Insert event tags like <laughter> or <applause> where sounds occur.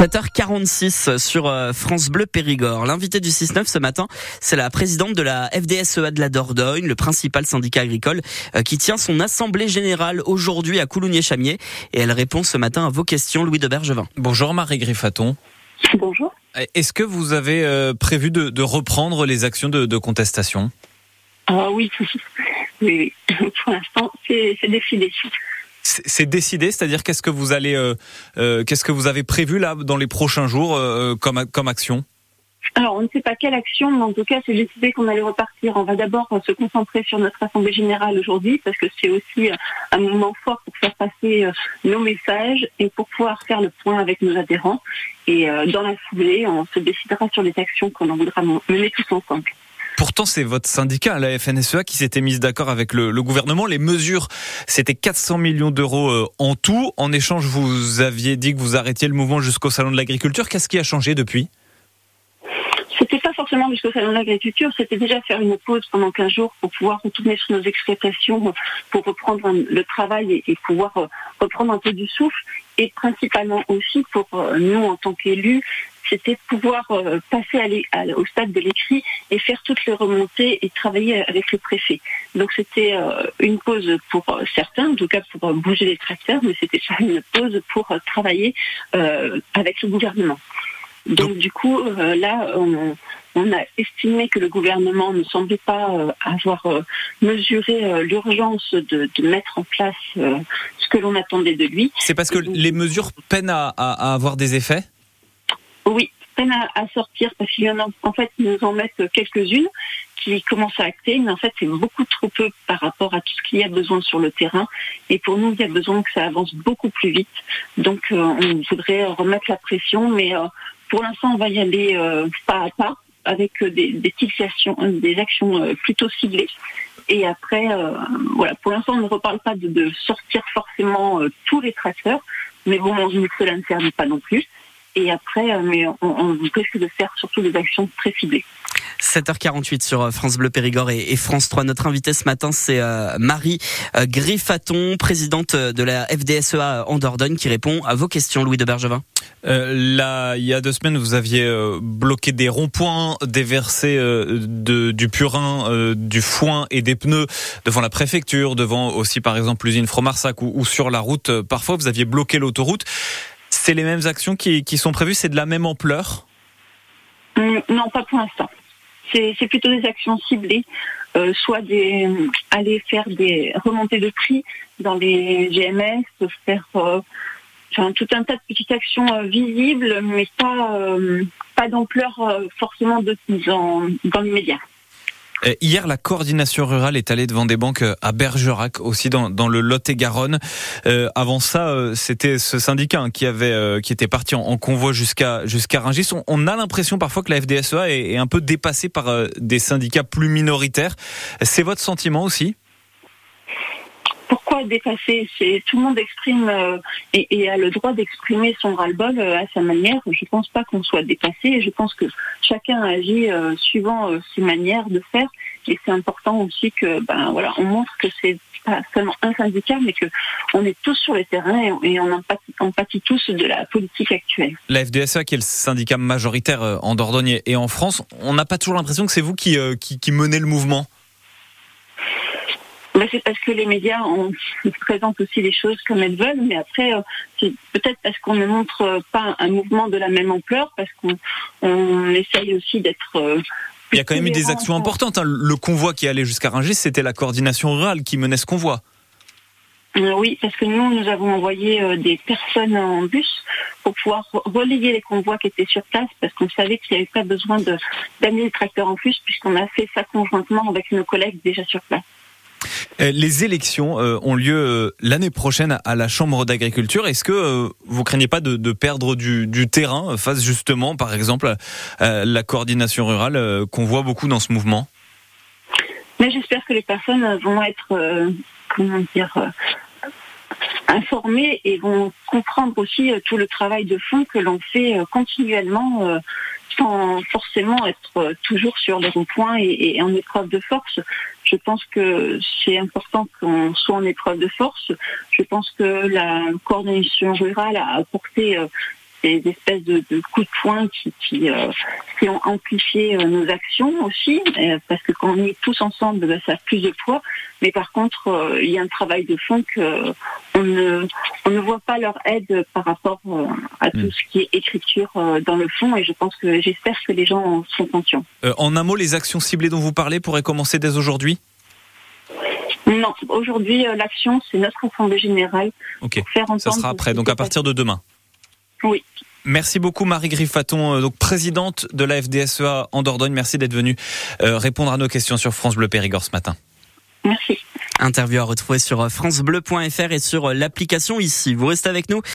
7h46 sur euh, France Bleu Périgord. L'invité du 6-9 ce matin, c'est la présidente de la FDSEA de la Dordogne, le principal syndicat agricole, euh, qui tient son assemblée générale aujourd'hui à Coulounier-Chamier. Et elle répond ce matin à vos questions, Louis de Bergevin. Bonjour Marie Griffaton. Bonjour. Est-ce que vous avez euh, prévu de, reprendre les actions de, contestation? Ah oui, <laughs> oui, <laughs> pour l'instant, c'est décidé. C'est décidé, c'est-à-dire qu'est-ce que vous allez, euh, euh, qu'est-ce que vous avez prévu là dans les prochains jours euh, comme comme action? Alors, on ne sait pas quelle action, mais en tout cas, c'est décidé qu'on allait repartir. On va d'abord se concentrer sur notre assemblée générale aujourd'hui, parce que c'est aussi un moment fort pour faire passer nos messages et pour pouvoir faire le point avec nos adhérents. Et dans la foulée, on se décidera sur les actions qu'on voudra mener tous ensemble. Pourtant, c'est votre syndicat, la FNSEA, qui s'était mise d'accord avec le, gouvernement. Les mesures, c'était 400 millions d'euros euh, en tout. En échange, vous aviez dit que vous arrêtiez le mouvement jusqu'au Salon de l'Agriculture. Qu'est-ce qui a changé depuis? C'était pas forcément jusqu'au salon de l'agriculture, c'était déjà faire une pause pendant 15 jours pour pouvoir retourner sur nos exploitations, pour reprendre le travail et, pouvoir euh, reprendre un peu du souffle, et principalement aussi pour euh, nous en tant qu'élus, c'était pouvoir euh, passer au stade de l'écrit et faire toutes les remontées et travailler avec le préfet. Donc c'était une pause pour certains, en tout cas pour bouger les tracteurs, mais c'était une pause pour travailler avec le gouvernement. Donc, du coup, euh, là, on, a estimé que le gouvernement ne semblait pas euh, avoir euh, mesuré l'urgence de, mettre en place ce que l'on attendait de lui. C'est parce que les mesures peinent à, avoir des effets? Oui, peinent à, sortir parce qu'il y en a, en fait, nous en mettent quelques-unes qui commencent à acter, mais en fait, c'est beaucoup trop peu par rapport à tout ce qu'il y a besoin sur le terrain. Et pour nous, il y a besoin que ça avance beaucoup plus vite. Donc, on voudrait remettre la pression, mais pour l'instant, on va y aller euh, pas à pas avec euh, des, petites actions, euh, des actions plutôt ciblées. Et après, voilà, pour l'instant, on ne reparle pas de, sortir forcément tous les traceurs, mais bon, cela ne servit pas non plus. Et après, mais on, on risque de faire surtout des actions très ciblées. 7h48 sur euh, France Bleu Périgord et France 3. Notre invité ce matin, c'est euh, Marie euh, Griffaton, présidente de la FDSEA en Dordogne, qui répond à vos questions, Louis de Bergevin. là, il y a deux semaines, vous aviez bloqué des ronds-points, déversé de, du purin, du foin et des pneus devant la préfecture, devant aussi par exemple l'usine Fromarsac ou, ou, sur la route. Parfois, vous aviez bloqué l'autoroute. C'est les mêmes actions qui, qui sont prévues, c'est de la même ampleur? Hum, Non, pas pour l'instant c'est plutôt des actions ciblées, euh, soit des, aller faire des remontées de prix dans les GMS, faire euh, tout un tas de petites actions euh, visibles, mais pas, pas d'ampleur forcément de, dans, dans l'immédiat. Euh, hier, la coordination rurale est allée devant des banques euh, à Bergerac, aussi dans, dans le Lot-et-Garonne. Euh, avant ça, c'était ce syndicat hein, qui avait, qui était parti en, convoi jusqu'à jusqu'à Rungis. On, a l'impression parfois que la FDSEA est, est un peu dépassée par des syndicats plus minoritaires. C'est votre sentiment aussi? Pourquoi dépasser tout le monde exprime euh, et, a le droit d'exprimer son ras-le-bol euh, à sa manière. Je ne pense pas qu'on soit dépassé. Je pense que chacun agit euh, suivant ses manières de faire. Et c'est important aussi que, ben voilà, on montre que c'est pas seulement un syndicat, mais que on est tous sur les terrains et, on en pâtit, tous de la politique actuelle. La FDSA, qui est le syndicat majoritaire en Dordogne et en France, on n'a pas toujours l'impression que c'est vous qui, qui menez le mouvement c'est parce que les médias présentent aussi les choses comme elles veulent, mais après, euh, c'est peut-être parce qu'on ne montre pas un mouvement de la même ampleur, parce qu'on essaye aussi d'être... Euh, Il y a quand même eu des actions importantes. Hein. Le convoi qui allait jusqu'à Rungis, c'était la coordination rurale qui menait ce convoi. Euh, oui, parce que nous, nous avons envoyé des personnes en bus pour pouvoir relayer les convois qui étaient sur place, parce qu'on savait qu'il n'y avait pas besoin d'amener les tracteurs en bus, puisqu'on a fait ça conjointement avec nos collègues déjà sur place. Euh, les élections euh, ont lieu euh, l'année prochaine à la Chambre d'agriculture. Est-ce que vous craignez pas de, perdre du, terrain face justement, par exemple, à la coordination rurale qu'on voit beaucoup dans ce mouvement? J'espère que les personnes vont être, comment dire, informées et vont comprendre aussi tout le travail de fond que l'on fait continuellement sans forcément être toujours sur les ronds-points et, en épreuve de force. Je pense que c'est important qu'on soit en épreuve de force. Je pense que la coordination rurale a apporté euh, des espèces de, coups de poing qui, qui, ont amplifié nos actions aussi, parce que quand on est tous ensemble, ben, ça a plus de poids. Mais par contre, il y a un travail de fond que on ne, on ne voit pas leur aide par rapport à tout hmm. ce qui est écriture dans le fond. Et je pense que j'espère que les gens sont conscients. en un mot, les actions ciblées dont vous parlez pourraient commencer dès aujourd'hui? Non, aujourd'hui, euh, l'action, c'est notre assemblée générale. Ok. faire Ça sera après, donc à partir de demain. Oui. Merci beaucoup Marie Griffaton, euh, donc présidente de la FDSEA en Dordogne. Merci d'être venue euh, répondre à nos questions sur France Bleu Périgord ce matin. Merci. Interview à retrouver sur francebleu.fr et sur l'application ici. Vous restez avec nous.